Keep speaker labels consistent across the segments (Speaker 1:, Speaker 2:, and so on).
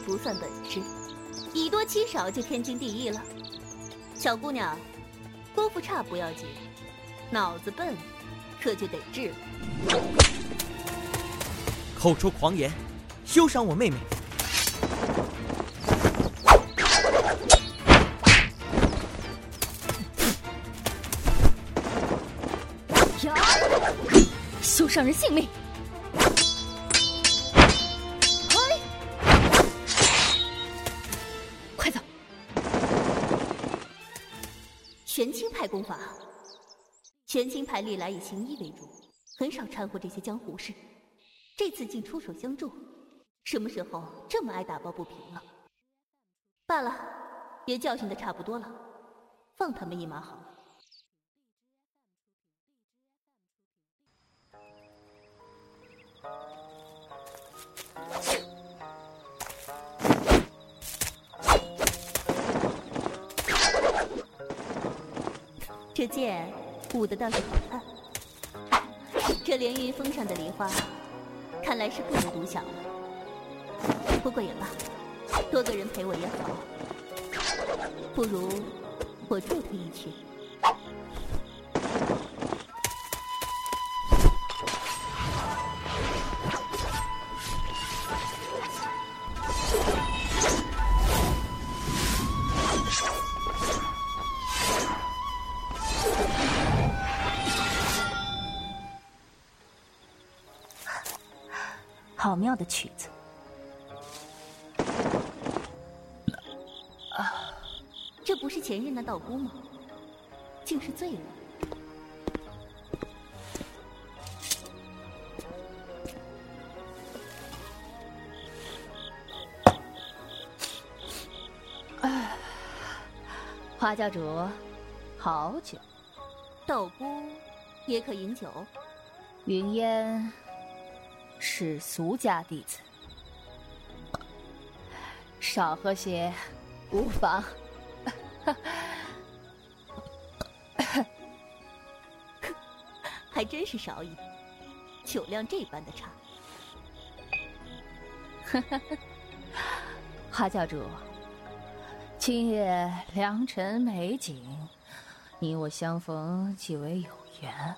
Speaker 1: 不算本事，以多欺少就天经地义了。小姑娘，功夫差不要紧，脑子笨可就得治了。
Speaker 2: 口出狂言，休伤我妹妹！
Speaker 3: 呀！休伤人性命！
Speaker 1: 功法，全清派历来以行医为主，很少掺和这些江湖事。这次竟出手相助，什么时候这么爱打抱不平了？罢了，也教训的差不多了，放他们一马好了。这剑舞的倒是好看，这连云峰上的梨花。看来是不能独享了，不过也罢，多个人陪我也好。不如我助他一曲。
Speaker 3: 的曲子
Speaker 1: 啊！这不是前任那道姑吗？竟是醉了。
Speaker 3: 花教主，好酒。
Speaker 1: 道姑也可饮酒。
Speaker 3: 云烟。是俗家弟子，少喝些无妨。
Speaker 1: 还真是少饮，酒量这般的差。
Speaker 3: 花教主，今夜良辰美景，你我相逢即为有缘。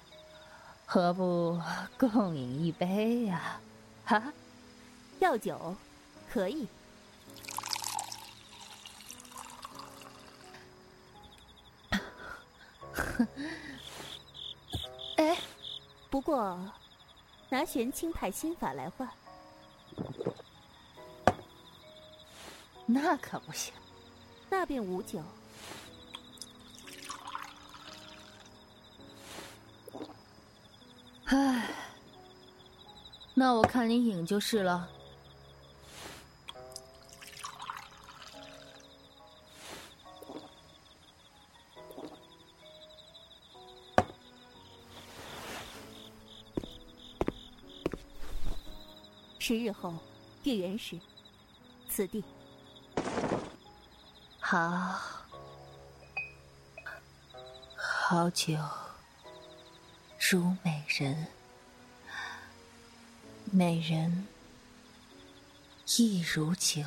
Speaker 3: 何不共饮一杯呀？哈，
Speaker 1: 要酒，可以。哎，不过拿玄清派心法来换，
Speaker 3: 那可不行。
Speaker 1: 那便无酒。
Speaker 3: 唉，那我看你饮就是了。
Speaker 1: 十日后，月圆时，此地。
Speaker 3: 好，好酒。如美人，美人亦如酒。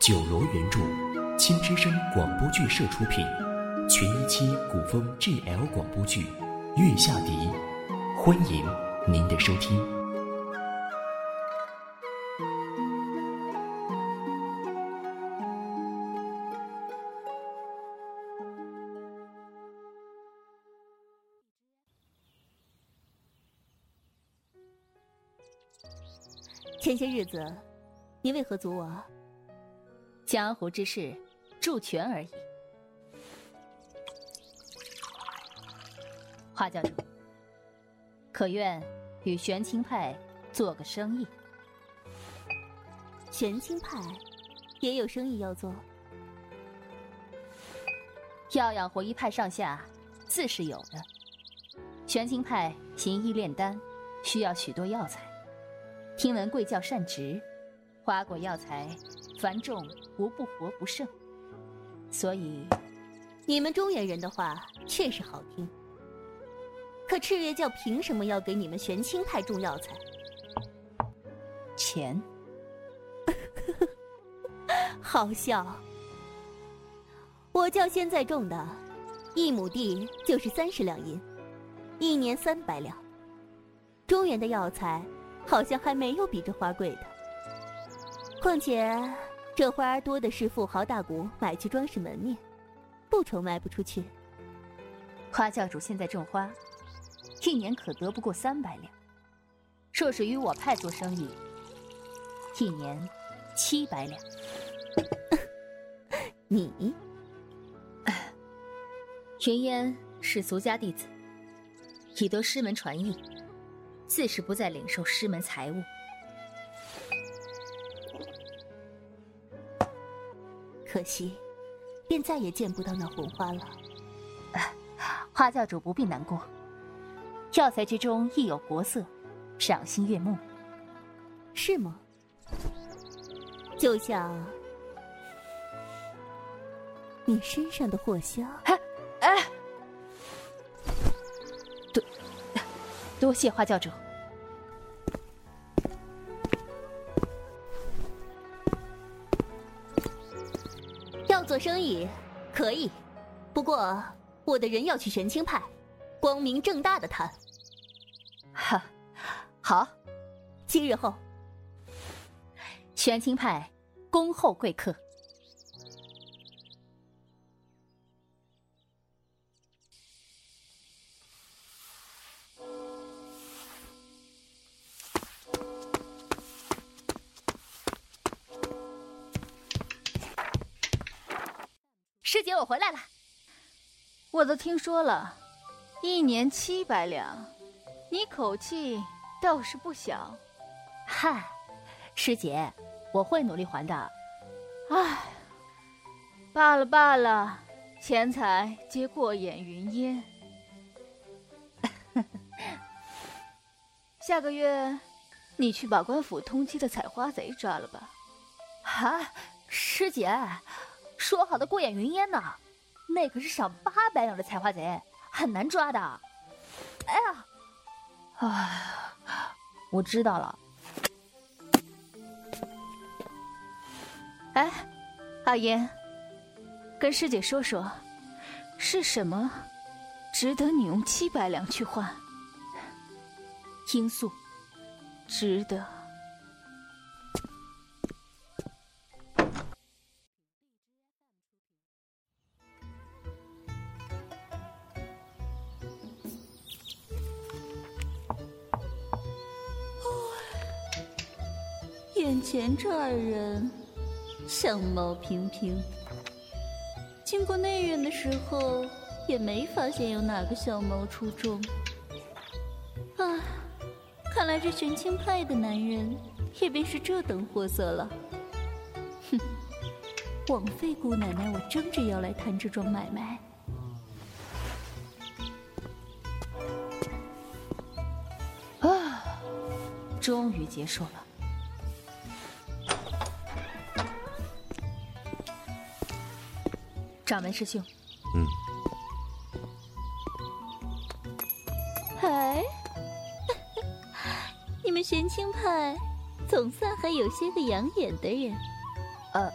Speaker 4: 酒楼原著，青之声广播剧社出品，全一期古风 GL 广播剧《月下笛》，欢迎您的收听。
Speaker 1: 些日子，你为何阻我？
Speaker 3: 江湖之事，助拳而已。华教主，可愿与玄清派做个生意？
Speaker 1: 玄清派也有生意要做，
Speaker 3: 要养活一派上下，自是有的。玄清派行医炼丹，需要许多药材。听闻贵教善植，花果药材，繁种无不活不胜。所以，
Speaker 1: 你们中原人的话确实好听。可赤月教凭什么要给你们玄清派种药材？
Speaker 3: 钱。
Speaker 1: 好笑。我教现在种的，一亩地就是三十两银，一年三百两。中原的药材，好像还没有比这花贵的。况且，这花儿多的是富豪大贾买去装饰门面，不愁卖不出去。
Speaker 3: 花教主现在种花，一年可得不过三百两。若是与我派做生意，一年七百两。
Speaker 1: 你，
Speaker 3: 云烟是俗家弟子，已得师门传艺，自是不再领受师门财物。
Speaker 1: 可惜，便再也见不到那红花了。
Speaker 3: 花教主不必难过，药材之中亦有国色，赏心悦目，
Speaker 1: 是吗？就像你身上的藿香。
Speaker 3: 哎多谢花教主。
Speaker 1: 要做生意可以，不过我的人要去玄清派，光明正大的谈。
Speaker 3: 哈，好，
Speaker 1: 今日后，
Speaker 3: 玄清派恭候贵客。师姐，我回来了。
Speaker 5: 我都听说了，一年七百两，你口气倒是不小。
Speaker 3: 嗨，师姐，我会努力还的。
Speaker 5: 唉，罢了罢了，钱财皆过眼云烟。下个月，你去把官府通缉的采花贼抓了吧？
Speaker 3: 啊，师姐。说好的过眼云烟呢？那可是赏八百两的采花贼，很难抓的。哎呀，哎，我知道了。
Speaker 5: 哎，阿烟，跟师姐说说，是什么值得你用七百两去换？
Speaker 3: 罂粟，
Speaker 5: 值得。
Speaker 1: 这二人，相貌平平。经过内院的时候，也没发现有哪个相貌出众。啊，看来这玄清派的男人，也便是这等货色了。哼，枉费姑奶奶我争着要来谈这桩买卖。
Speaker 3: 啊，终于结束了。掌门师兄，
Speaker 6: 嗯，
Speaker 1: 哎，你们玄清派总算还有些个养眼的人，
Speaker 3: 呃。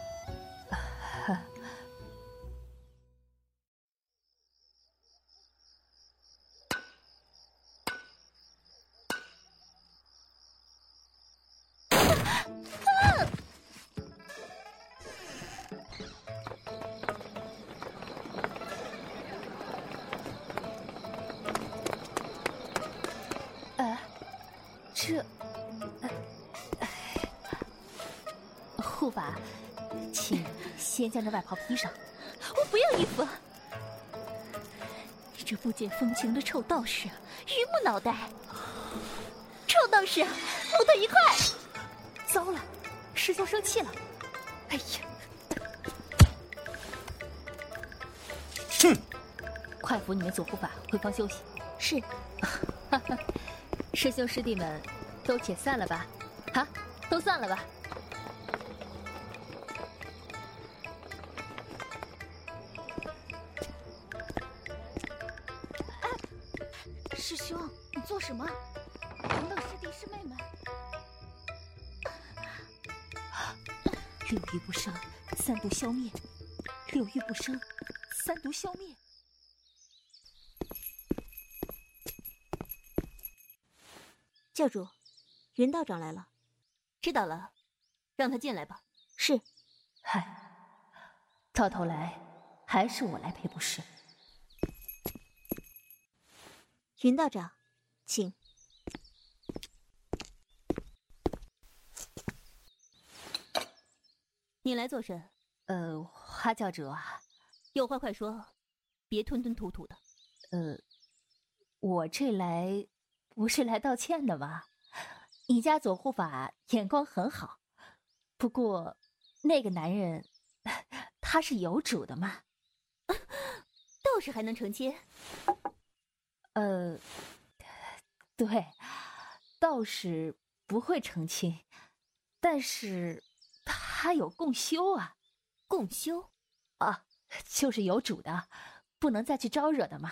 Speaker 3: 先将这外袍披上。
Speaker 1: 我不要衣服。你这不解风情的臭道士，榆木脑袋！臭道士，木头一块！
Speaker 3: 糟了，师兄生气了。哎呀！
Speaker 6: 哼！
Speaker 3: 快扶你们左护法回房休息。
Speaker 1: 是。
Speaker 3: 哈哈。师兄师弟们，都解散了吧，啊，都散了吧。消灭。六欲不生，三毒消灭。
Speaker 1: 教主，云道长来了。知道了，让他进来吧。是。
Speaker 3: 嗨，到头来还是我来赔不是。
Speaker 1: 云道长，请。你来做甚？
Speaker 3: 呃，花教主啊，
Speaker 1: 有话快说，别吞吞吐吐的。
Speaker 3: 呃，我这来不是来道歉的吧？你家左护法眼光很好，不过那个男人他是有主的嘛？
Speaker 1: 道士还能成亲？
Speaker 3: 呃，对，道士不会成亲，但是他有共修啊，
Speaker 1: 共修
Speaker 3: 啊，就是有主的，不能再去招惹的嘛。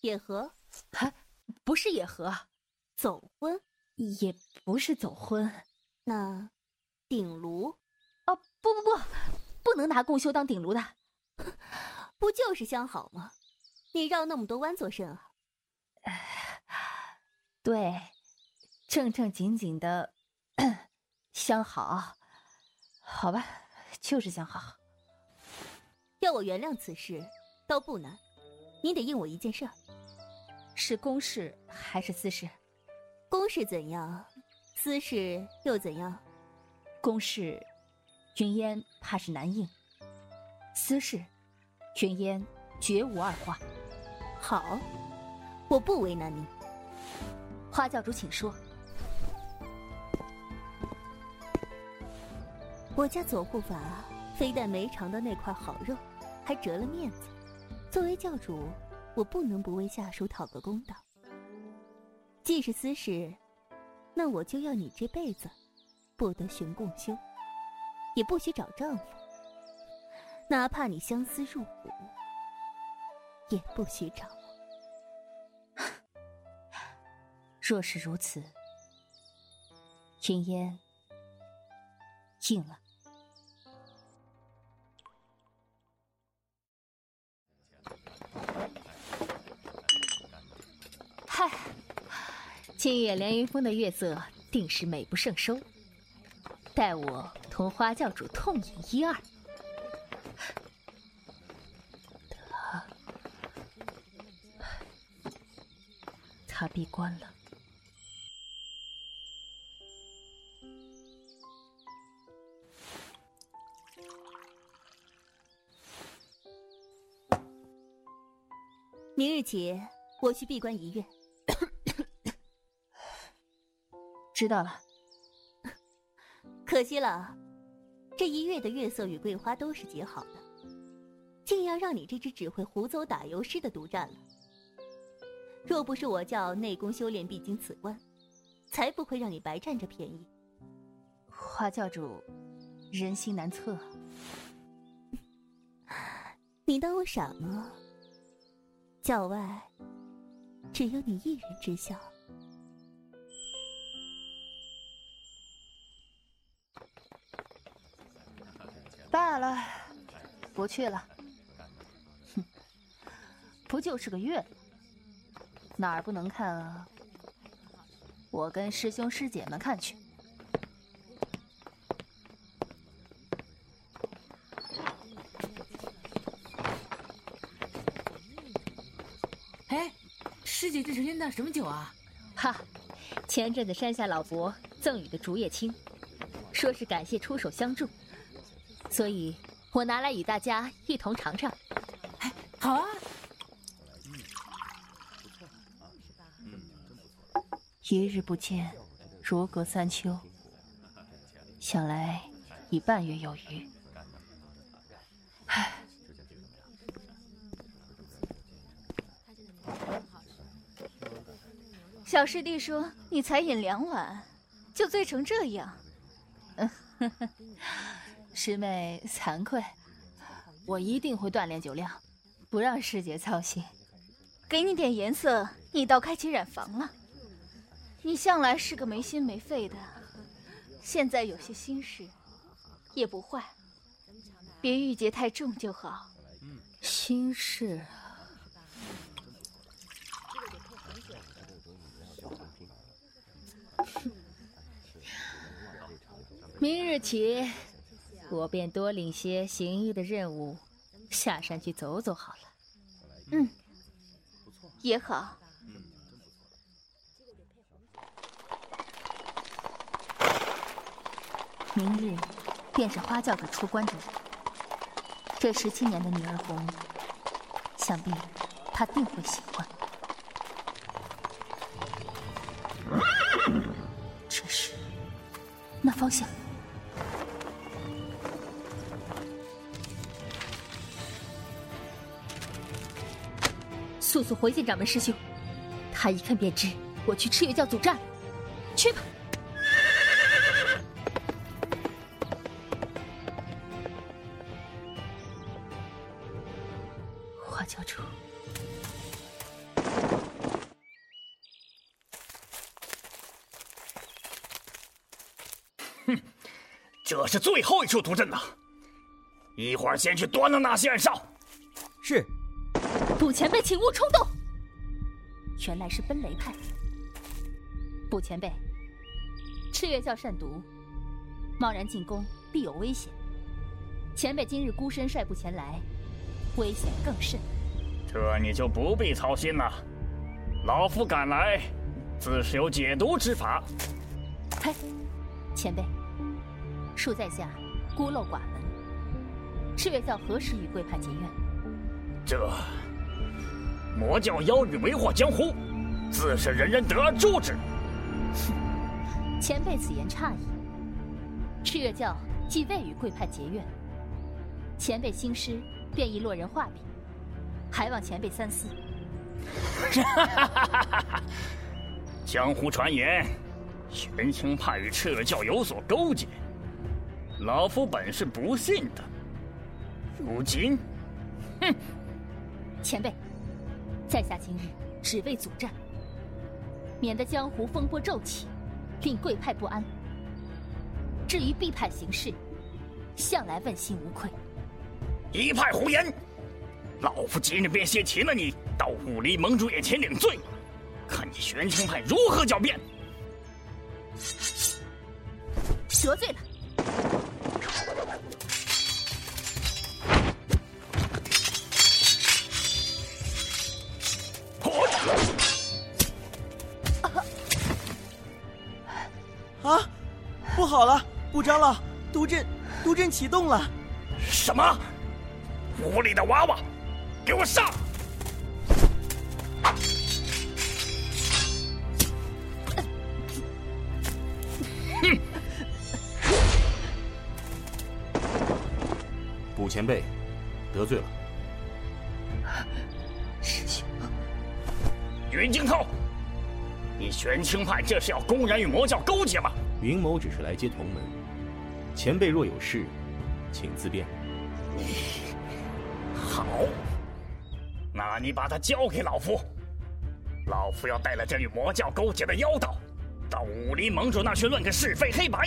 Speaker 1: 野合？
Speaker 3: 啊不是野合，
Speaker 1: 走婚
Speaker 3: 也不是走婚，
Speaker 1: 那顶炉？
Speaker 3: 哦，不不不，不能拿共修当顶炉的，
Speaker 1: 不就是相好吗？你绕那么多弯做甚啊？
Speaker 3: 对，正正经经的相好，好吧，就是想好。
Speaker 1: 要我原谅此事，倒不难，你得应我一件事儿。
Speaker 3: 是公事还是私事？
Speaker 1: 公事怎样，私事又怎样？
Speaker 3: 公事，云烟怕是难应；私事，云烟绝无二话。
Speaker 1: 好。我不为难你，
Speaker 3: 花教主，请说。
Speaker 1: 我家左护法非但没尝到那块好肉，还折了面子。作为教主，我不能不为下属讨个公道。既是私事，那我就要你这辈子不得寻共修，也不许找丈夫，哪怕你相思入骨，也不许找。
Speaker 3: 若是如此，云烟应了。今夜连云峰的月色定是美不胜收，待我同花教主痛饮一二。他，他闭关了。
Speaker 1: 明日起，我去闭关一月。
Speaker 3: 知道了。
Speaker 1: 可惜了，这一月的月色与桂花都是极好的，竟要让你这只只会胡诌打油诗的独占了。若不是我叫内功修炼必经此关，才不会让你白占这便宜。
Speaker 3: 花教主，人心难测。
Speaker 1: 你当我傻吗？教外只有你一人知晓。
Speaker 3: 不去了。哼，不就是个月，哪儿不能看啊？我跟师兄师姐们看去。
Speaker 6: 哎师姐这是晕的什么酒啊？
Speaker 3: 哈，前阵子山下老伯赠予的竹叶青，说是感谢出手相助，所以我拿来与大家一同尝尝。
Speaker 6: 哎，好啊！
Speaker 3: 一日不见，如隔三秋。想来已半月有余。唉。
Speaker 5: 小师弟说：“你才饮两碗，就醉成这样。”
Speaker 3: 师妹惭愧，我一定会锻炼酒量，不让师姐操心。
Speaker 5: 给你点颜色，你倒开启染房了。你向来是个没心没肺的，现在有些心事，也不坏，别郁结太重就好。
Speaker 3: 心事。明日起，我便多领些行医的任务，下山去走走好了。
Speaker 5: 嗯，也好。
Speaker 3: 明日便是花轿给出关的日。这十七年的女儿红，想必她定会喜欢。这是那方向。速速回见掌门师兄，他一看便知我去赤月教阻战，去吧。花教主，
Speaker 7: 哼，这是最后一处毒阵呐！一会儿先去端了那些暗哨。
Speaker 3: 前辈，请勿冲动。原来是奔雷派。卜前辈，赤月教善毒，贸然进攻必有危险。前辈今日孤身率部前来，危险更甚。
Speaker 7: 这你就不必操心了。老夫赶来，自是有解毒之法。
Speaker 3: 嘿，前辈，恕在下孤陋寡闻。赤月教何时与贵派结怨？
Speaker 7: 这。魔教妖女为祸江湖，自是人人得而诛之。
Speaker 3: 哼，前辈此言差矣。赤月教既未与贵派结怨，前辈兴师便已落人画笔，还望前辈三思。
Speaker 7: 哈哈哈哈哈！江湖传言，玄清派与赤月教有所勾结，老夫本是不信的。如今，哼！
Speaker 3: 前辈。在下今日只为阻战，免得江湖风波骤起，令贵派不安。至于毕派行事，向来问心无愧。
Speaker 7: 一派胡言！老夫今日便先擒了你，到武林盟主眼前领罪，看你玄清派如何狡辩。
Speaker 3: 得罪了。
Speaker 2: 长老，毒阵，毒阵启动了。
Speaker 7: 什么？屋里的娃娃，给我上！
Speaker 8: 哼！卜前辈，得罪了。
Speaker 3: 师兄，
Speaker 7: 云惊涛，你玄清派这是要公然与魔教勾结吗？
Speaker 8: 云某只是来接同门，前辈若有事，请自便。
Speaker 7: 好，那你把他交给老夫，老夫要带了这与魔教勾结的妖道，到武林盟主那去论个是非黑白。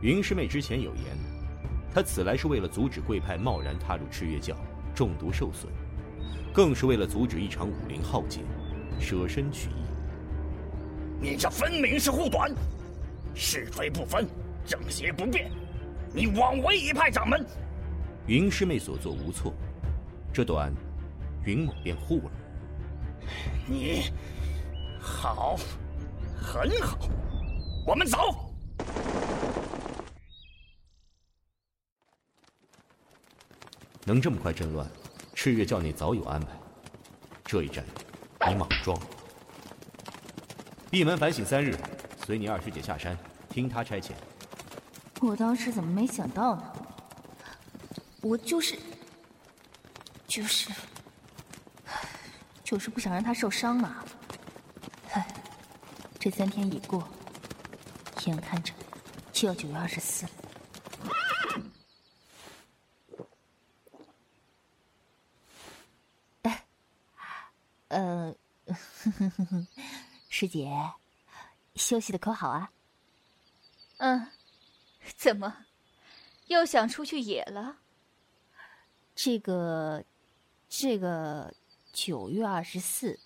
Speaker 8: 云师妹之前有言，她此来是为了阻止贵派贸然踏入赤月教，中毒受损，更是为了阻止一场武林浩劫，舍身取义。
Speaker 7: 你这分明是护短！是非不分，正邪不辨，你枉为一派掌门。
Speaker 8: 云师妹所作无错，这短，云某便护了。
Speaker 7: 你，好，很好，我们走。
Speaker 8: 能这么快阵乱，赤月教内早有安排。这一战，你莽撞。闭门反省三日。随你二师姐下山，听她差遣。
Speaker 5: 我当时怎么没想到呢？我就是，就是，就是不想让他受伤嘛。唉，这三天已过，眼看着就要九月二十四了。
Speaker 3: 哎，呃，师姐。休息的可好啊？
Speaker 5: 嗯，怎么，又想出去野了？
Speaker 3: 这个，这个九月二十四，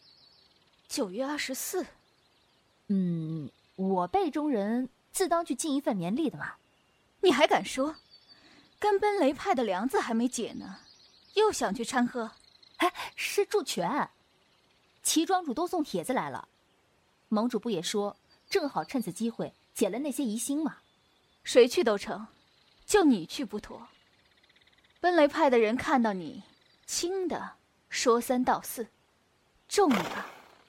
Speaker 5: 九月二十四，
Speaker 3: 嗯，我辈中人自当去尽一份绵力的嘛。
Speaker 5: 你还敢说？跟奔雷派的梁子还没解呢，又想去掺和？
Speaker 3: 哎，是祝权。齐庄主都送帖子来了，盟主不也说，正好趁此机会解了那些疑心吗？
Speaker 5: 谁去都成，就你去不妥。奔雷派的人看到你，轻的说三道四，重的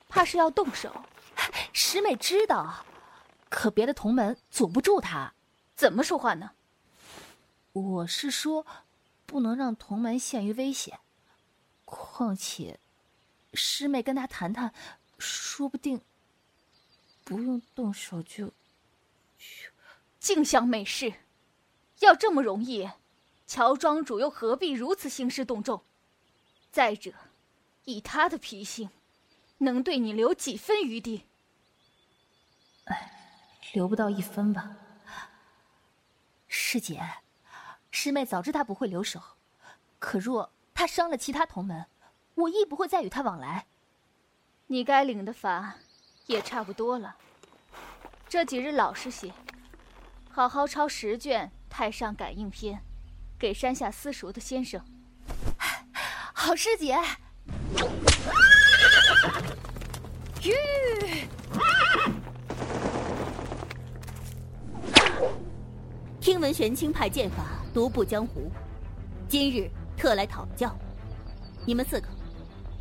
Speaker 5: 怕是要动手。
Speaker 3: 师妹知道，可别的同门阻不住他。
Speaker 5: 怎么说话呢？
Speaker 3: 我是说，不能让同门陷于危险。况且。师妹跟他谈谈，说不定不用动手就……
Speaker 5: 静香没事，要这么容易，乔庄主又何必如此兴师动众？再者，以他的脾性，能对你留几分余地？
Speaker 3: 哎，留不到一分吧。师姐，师妹早知他不会留手，可若他伤了其他同门。我亦不会再与他往来。
Speaker 5: 你该领的罚也差不多了，这几日老实些，好好抄十卷《太上感应篇》，给山下私塾的先生。
Speaker 3: 好师姐。吁！
Speaker 1: 听闻玄清派剑法独步江湖，今日特来讨教。你们四个。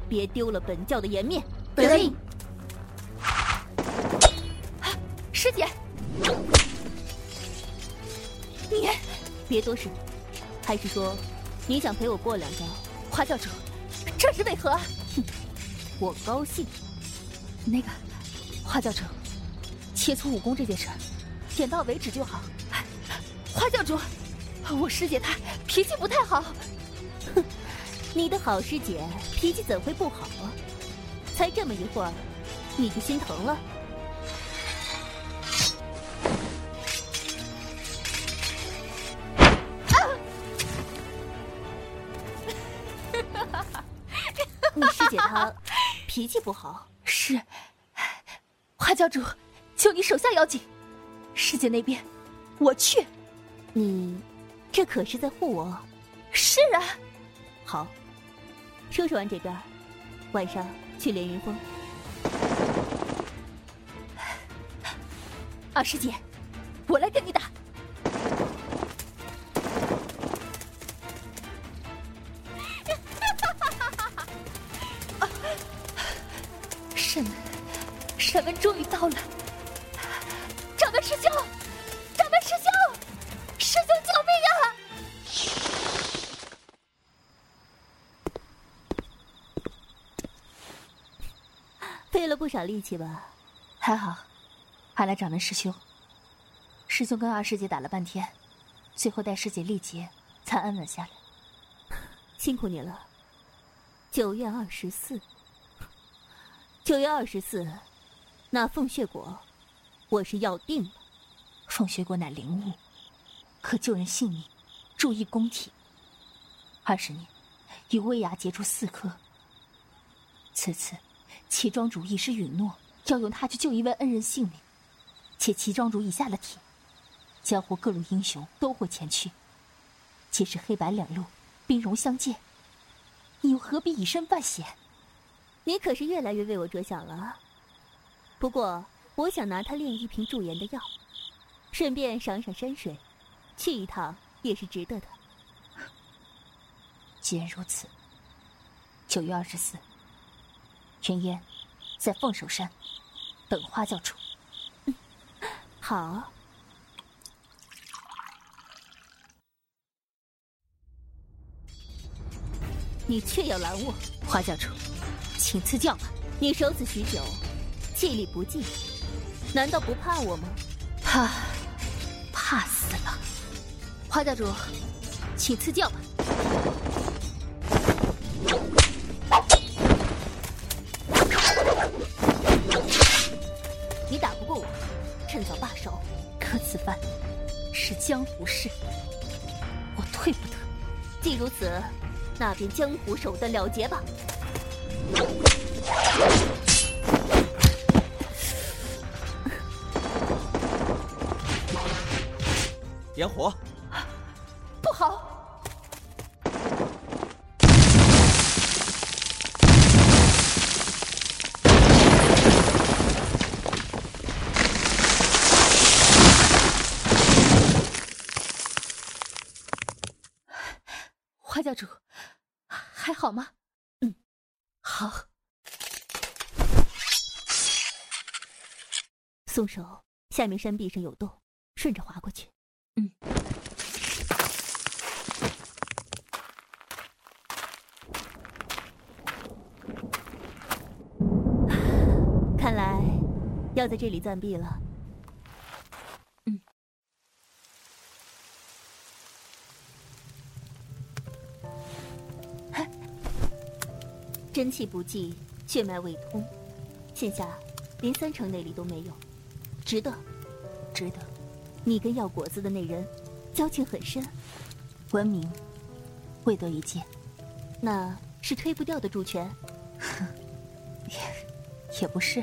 Speaker 1: 别丢了本教的颜面！
Speaker 3: 得令。师姐，
Speaker 1: 别多事，还是说你想陪我过两招？
Speaker 3: 花教主，这是为何？
Speaker 1: 哼，我高兴。
Speaker 3: 那个，花教主，切磋武功这件事，点到为止就好。花教主，我师姐她脾气不太好。
Speaker 1: 哼。你的好师姐脾气怎会不好啊？才这么一会儿，你就心疼了？脾气不好？
Speaker 3: 是。花教主，求你手下要紧，师姐那边我去。
Speaker 1: 你这可是在护我？
Speaker 3: 是啊。
Speaker 1: 好。收拾完这边，晚上去连云峰。
Speaker 3: 二师姐，我来跟你打。沈文终于到了，掌门师兄，掌门师兄，师兄救命啊！
Speaker 1: 费了不少力气吧？
Speaker 3: 还好，还来掌门师兄。师兄跟二师姐打了半天，最后待师姐力竭，才安稳下来。
Speaker 1: 辛苦你了。九月二十四，九月二十四，那凤血果，我是要定了。
Speaker 3: 凤血果乃灵物，可救人性命，注意功体。二十年，与薇芽结出四颗。此次。齐庄主已是允诺要用它去救一位恩人性命，且齐庄主已下了帖，江湖各路英雄都会前去。即使黑白两路兵戎相见，你又何必以身犯险？
Speaker 1: 你可是越来越为我着想了。不过，我想拿它炼一瓶驻颜的药，顺便赏赏山水，去一趟也是值得的。
Speaker 3: 既然如此，九月二十四。全烟，在凤首山等花教主。
Speaker 1: 好。你却要拦我，
Speaker 3: 花教主，请赐教吧。
Speaker 1: 你守此许久，气力不济，难道不怕我吗？
Speaker 3: 怕，怕死了。花教主，请赐教吧。
Speaker 1: 你打不过我。趁早罢手。
Speaker 3: 可此番是江湖事，我退不得。
Speaker 1: 既如此，那便江湖手段了结吧。
Speaker 2: 点火！
Speaker 5: 不好！
Speaker 3: 花教主，还好吗？
Speaker 1: 嗯，
Speaker 3: 好。
Speaker 1: 松手，下面山壁上有洞，顺着滑过去。
Speaker 3: 嗯。
Speaker 1: 看来要在这里暂避了。
Speaker 3: 嗯。
Speaker 1: 真气不济，血脉未通，现下连三成内力都没有，值得，
Speaker 3: 值得。
Speaker 1: 你跟药果子的那人交情很深，
Speaker 3: 闻名，未得一见，
Speaker 1: 那是推不掉的主权。
Speaker 3: 哼 也也不是，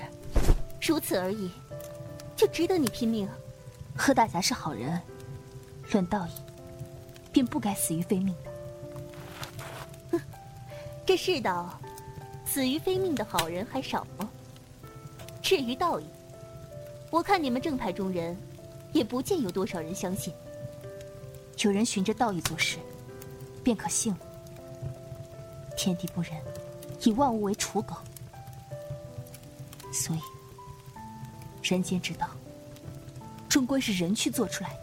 Speaker 1: 如此而已，就值得你拼命。
Speaker 3: 贺大侠是好人，论道义，便不该死于非命的。
Speaker 1: 哼，这世道，死于非命的好人还少吗？至于道义，我看你们正派中人。也不见有多少人相信。
Speaker 3: 有人循着道义做事，便可信了。天地不仁，以万物为刍狗，所以人间之道，终归是人去做出来的。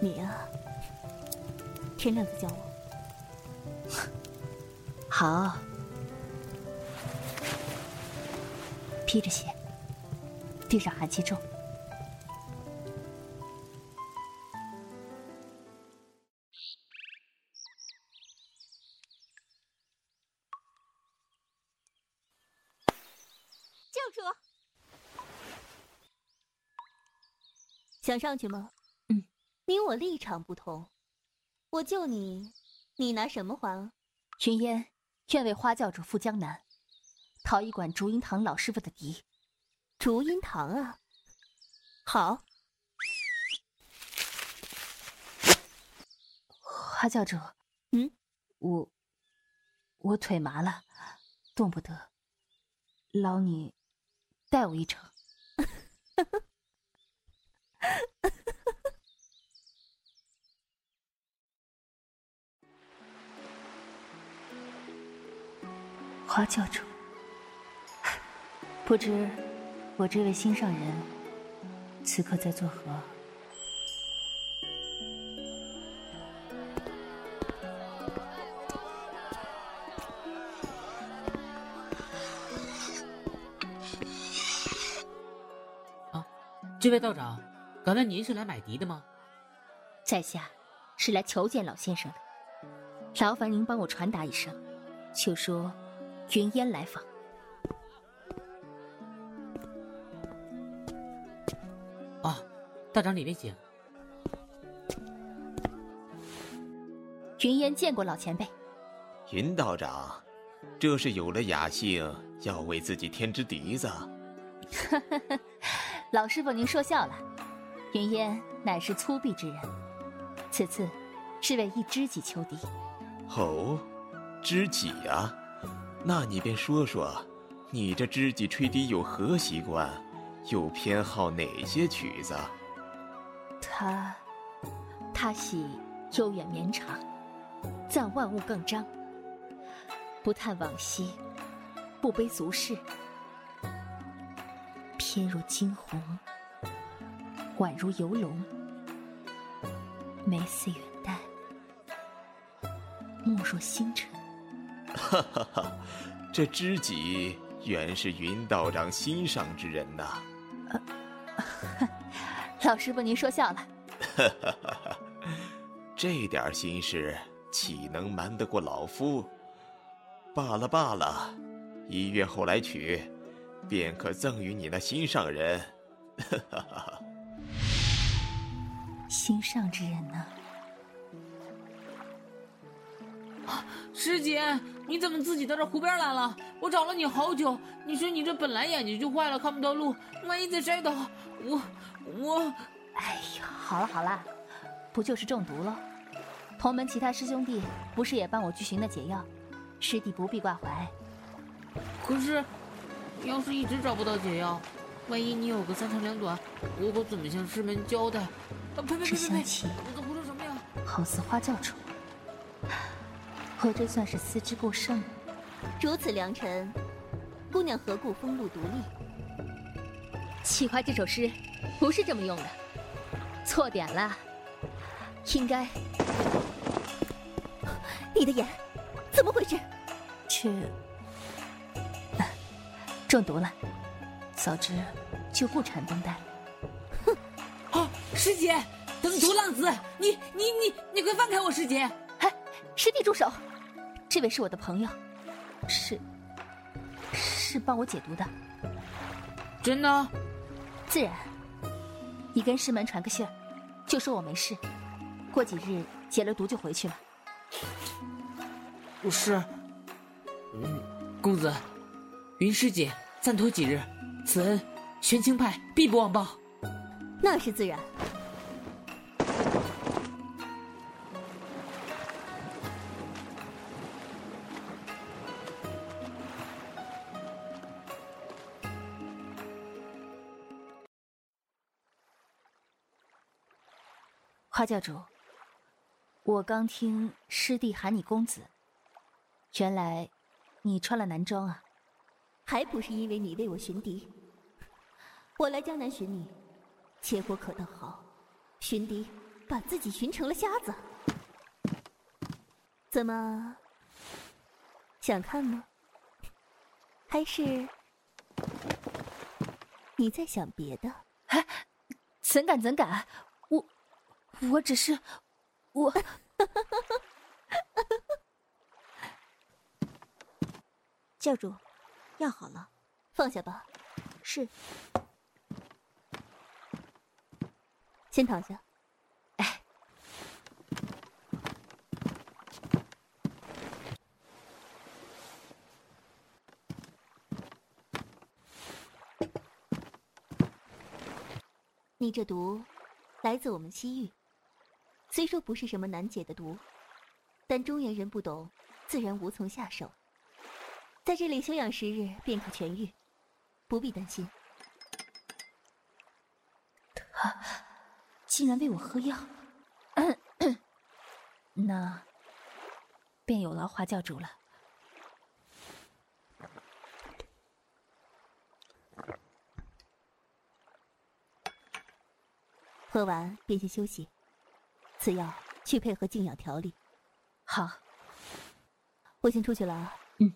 Speaker 1: 你啊，天亮再叫我。
Speaker 3: 好，披着鞋，地上寒气重。
Speaker 1: 想上去吗？
Speaker 3: 嗯，
Speaker 1: 你我立场不同，我救你，你拿什么还？
Speaker 3: 云烟愿为花教主赴江南，讨一管竹音堂老师傅的敌。
Speaker 1: 竹音堂啊，好。
Speaker 3: 花教主，
Speaker 1: 嗯，
Speaker 3: 我我腿麻了，动不得，劳你带我一程。花教主，不知我这位心上人此刻在作何？
Speaker 6: 啊，这位道长。刚才您是来买笛的吗？
Speaker 3: 在下是来求见老先生的，劳烦您帮我传达一声，就说云烟来访。
Speaker 6: 啊，道长里面请。
Speaker 3: 云烟见过老前辈。
Speaker 9: 云道长，这是有了雅兴，要为自己添支笛子。
Speaker 3: 老师傅，您说笑了。云烟乃是粗鄙之人，此次是为一知己求敌。
Speaker 9: 哦，知己啊，那你便说说，你这知己吹笛有何习惯，又偏好哪些曲子？
Speaker 3: 他，他喜悠远绵长，赞万物更张，不叹往昔，不悲俗世，翩若惊鸿。宛如游龙，眉似远黛，目若星辰。
Speaker 9: 哈哈哈，这知己原是云道长心上之人呐！
Speaker 3: 老师傅，您说笑了。
Speaker 9: 哈哈哈，这点心事岂能瞒得过老夫？罢了罢了，一月后来取，便可赠与你那心上人。
Speaker 3: 心上之人呢？
Speaker 6: 师姐，你怎么自己到这湖边来了？我找了你好久。你说你这本来眼睛就坏了，看不到路，万一再摔倒，我我……
Speaker 3: 哎呀，好了好了，不就是中毒了？同门其他师兄弟不是也帮我去寻了解药？师弟不必挂怀。
Speaker 6: 可是，要是一直找不到解药，万一你有个三长两短，我可怎么向师门交代？啊呸呸呸呸呸！你在胡说什么呀？
Speaker 3: 好似花教主。我这算是思之过剩。
Speaker 1: 如此良辰，姑娘何故风露独立？
Speaker 3: 启花这首诗不是这么用的，错点了。应该……
Speaker 1: 你的眼怎么回事？
Speaker 3: 却中毒了。早知就不缠绷带了。
Speaker 6: 师姐，等毒浪子，你你你你快放开我，师姐！
Speaker 3: 哎，师弟住手！这位是我的朋友，是是帮我解毒的，
Speaker 6: 真的？
Speaker 3: 自然。你跟师门传个信儿，就说我没事，过几日解了毒就回去了。
Speaker 6: 不是，嗯，公子，云师姐暂托几日，此恩玄清派必不忘报。
Speaker 1: 那是自然。
Speaker 3: 花教主，我刚听师弟喊你公子，原来你穿了男装啊？
Speaker 1: 还不是因为你为我寻敌。我来江南寻你，结果可倒好，寻敌把自己寻成了瞎子。怎么想看吗？还是你在想别的？
Speaker 3: 哎，怎敢怎敢！我。只是，我，
Speaker 1: 教主，药好了，放下吧。是，先躺下。
Speaker 3: 哎，
Speaker 1: 你这毒来自我们西域。虽说不是什么难解的毒，但中原人不懂，自然无从下手。在这里休养十日便可痊愈，不必担心。
Speaker 3: 他竟然为我喝药，那便有劳华教主了。
Speaker 1: 喝完便去休息。此药去配合静养调理。
Speaker 3: 好，
Speaker 1: 我先出去了啊。
Speaker 3: 嗯。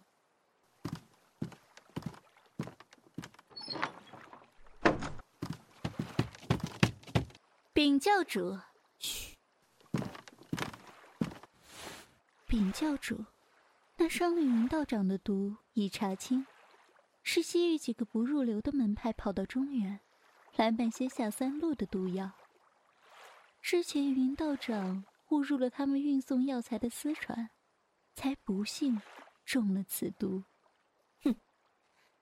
Speaker 10: 禀教主。嘘。禀教主，那双岭云道长的毒已查清，是西域几个不入流的门派跑到中原，来买些下三路的毒药。之前云道长误入了他们运送药材的私船，才不幸中了此毒。
Speaker 1: 哼，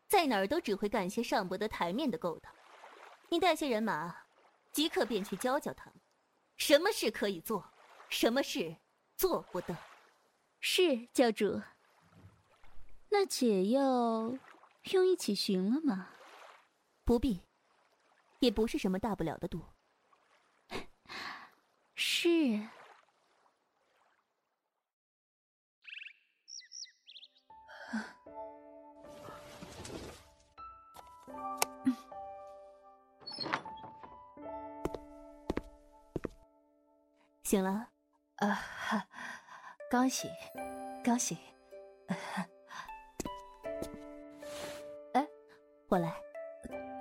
Speaker 1: 在哪儿都只会干些上不得台面的勾当。你带些人马，即刻便去教教他们，什么事可以做，什么事做不得。
Speaker 10: 是教主。那解药用一起寻了吗？
Speaker 1: 不必，也不是什么大不了的毒。
Speaker 10: 是。
Speaker 1: 醒了，
Speaker 3: 啊，刚醒，刚醒。
Speaker 1: 哎，我来，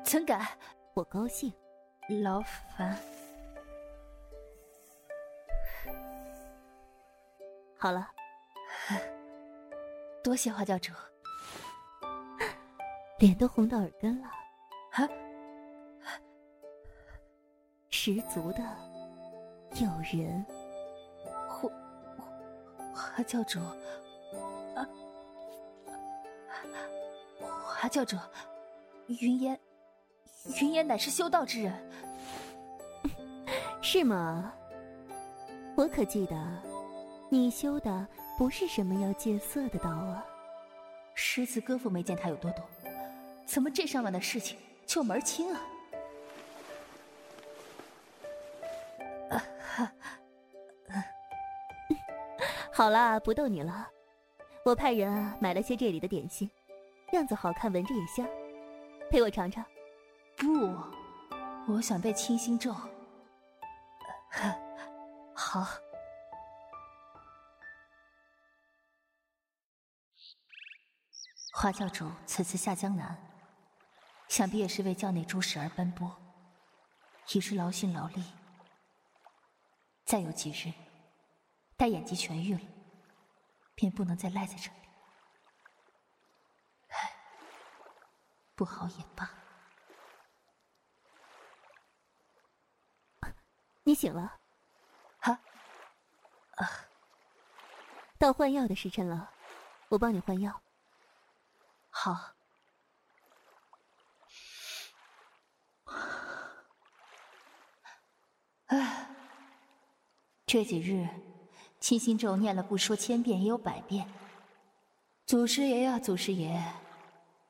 Speaker 3: 怎敢？
Speaker 1: 我高兴。
Speaker 3: 劳烦。
Speaker 1: 好了，
Speaker 3: 多谢花教主。
Speaker 1: 脸都红到耳根了，
Speaker 3: 啊？
Speaker 1: 十足的诱人。
Speaker 3: 花花教主，啊，花教主，云烟，云烟乃是修道之人，
Speaker 1: 是吗？我可记得，你修的不是什么要戒色的道啊。
Speaker 3: 诗词歌赋没见他有多懂，怎么这上面的事情就门清啊？
Speaker 1: 好啦，不逗你了。我派人啊买了些这里的点心，样子好看，闻着也香，陪我尝尝。
Speaker 3: 不，我想背清心咒。好。花教主此次下江南，想必也是为教内诸事而奔波，已是劳心劳力。再有几日。待眼疾痊愈了，便不能再赖在这里。唉，不好也罢。
Speaker 1: 你醒了？
Speaker 3: 啊？啊！
Speaker 1: 到换药的时辰了，我帮你换药。
Speaker 3: 好。唉，这几日。清心咒念了不说千遍，也有百遍。祖师爷呀，祖师爷，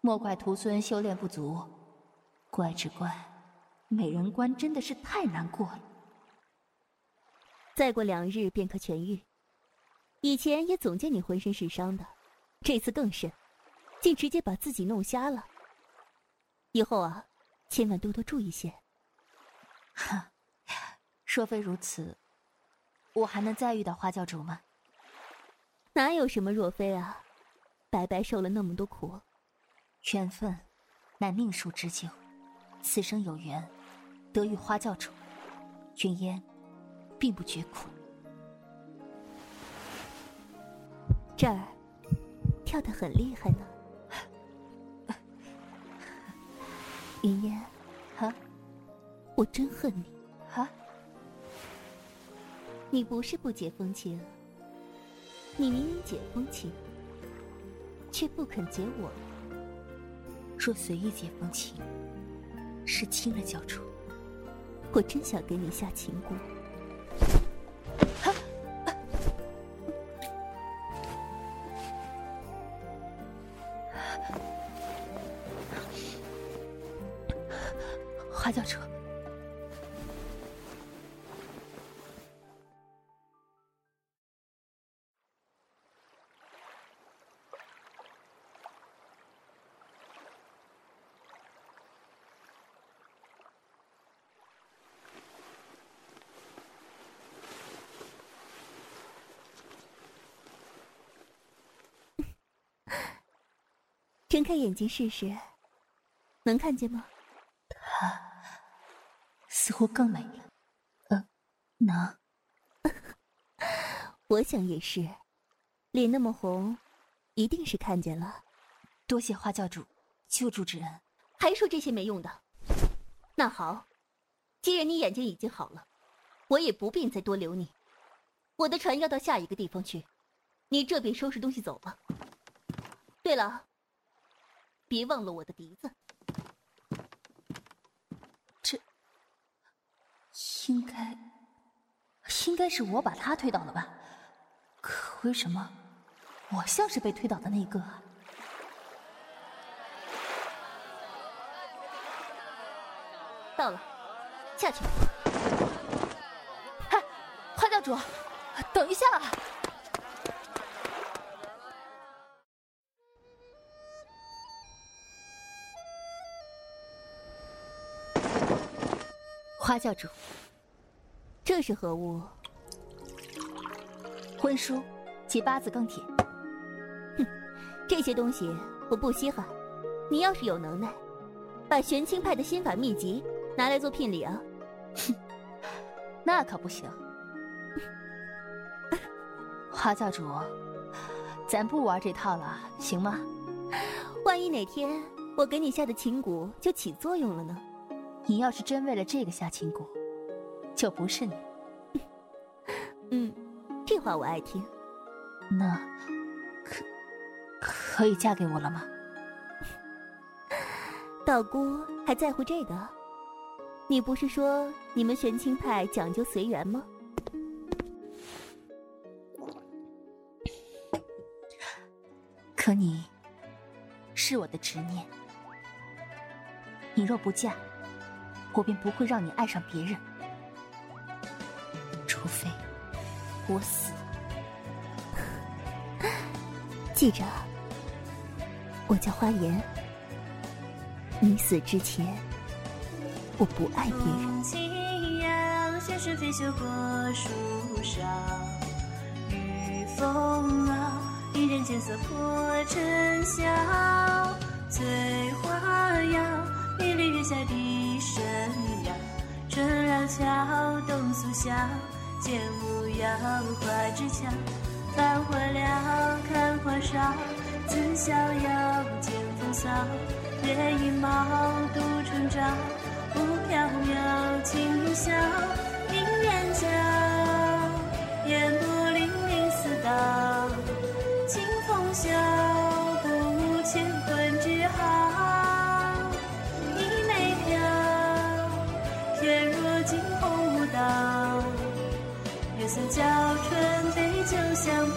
Speaker 3: 莫怪徒孙修炼不足，怪只怪美人关真的是太难过了。
Speaker 1: 再过两日便可痊愈。以前也总见你浑身是伤的，这次更甚，竟直接把自己弄瞎了。以后啊，千万多多注意些。
Speaker 3: 哈，若非如此。我还能再遇到花教主吗？
Speaker 1: 哪有什么若非啊，白白受了那么多苦。
Speaker 3: 缘分，乃命数之久，此生有缘，得遇花教主，云烟，并不觉苦。
Speaker 1: 这儿，跳得很厉害呢。云烟，
Speaker 3: 啊，
Speaker 1: 我真恨你。
Speaker 3: 啊。
Speaker 1: 你不是不解风情，你明明解风情，却不肯解我。
Speaker 3: 若随意解风情，是轻了教主，
Speaker 1: 我真想给你下情蛊。
Speaker 3: 花教主。
Speaker 1: 睁开眼睛试试，能看见吗？
Speaker 3: 似乎更美了。嗯，能。
Speaker 1: 我想也是，脸那么红，一定是看见了。
Speaker 3: 多谢花教主救助之恩。
Speaker 1: 还说这些没用的？那好，既然你眼睛已经好了，我也不便再多留你。我的船要到下一个地方去，你这边收拾东西走吧。对了。别忘了我的笛子。
Speaker 3: 应该应该是我把他推倒了吧？可为什么我像是被推倒的那个？
Speaker 1: 到了，下去。
Speaker 3: 花教主，等一下。花教主，
Speaker 1: 这是何物？
Speaker 3: 婚书及八字庚帖。
Speaker 1: 哼，这些东西我不稀罕。你要是有能耐，把玄清派的心法秘籍拿来做聘礼啊！
Speaker 3: 哼，那可不行。花教主，咱不玩这套了，行吗？
Speaker 1: 万一哪天我给你下的情蛊就起作用了呢？
Speaker 3: 你要是真为了这个下情蛊，就不是你。
Speaker 1: 嗯，这话我爱听。
Speaker 3: 那可可以嫁给我了吗？
Speaker 1: 道姑还在乎这个？你不是说你们玄清派讲究随缘吗？
Speaker 3: 可你是我的执念，你若不嫁，我便不会让你爱上别人，除非我死。
Speaker 1: 记着，我叫花颜。你死之前，我不爱别人。
Speaker 11: 夕阳斜水飞绣过树梢，雨风啊，一人见色破尘嚣。翠花摇，一缕月下笛声摇。春绕桥，冬宿晓，剑舞摇，花枝俏。繁华了，看花少，自逍遥，见风骚。月影猫，渡春朝，雾飘渺，轻云霄，明月皎，月色娇春杯酒香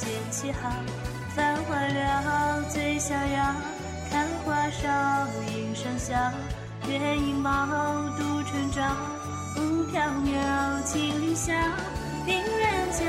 Speaker 11: 剑气好。繁华了，醉逍遥。看花梢，迎上笑。月影猫，渡春朝。雾飘渺，青云霄，明月皎，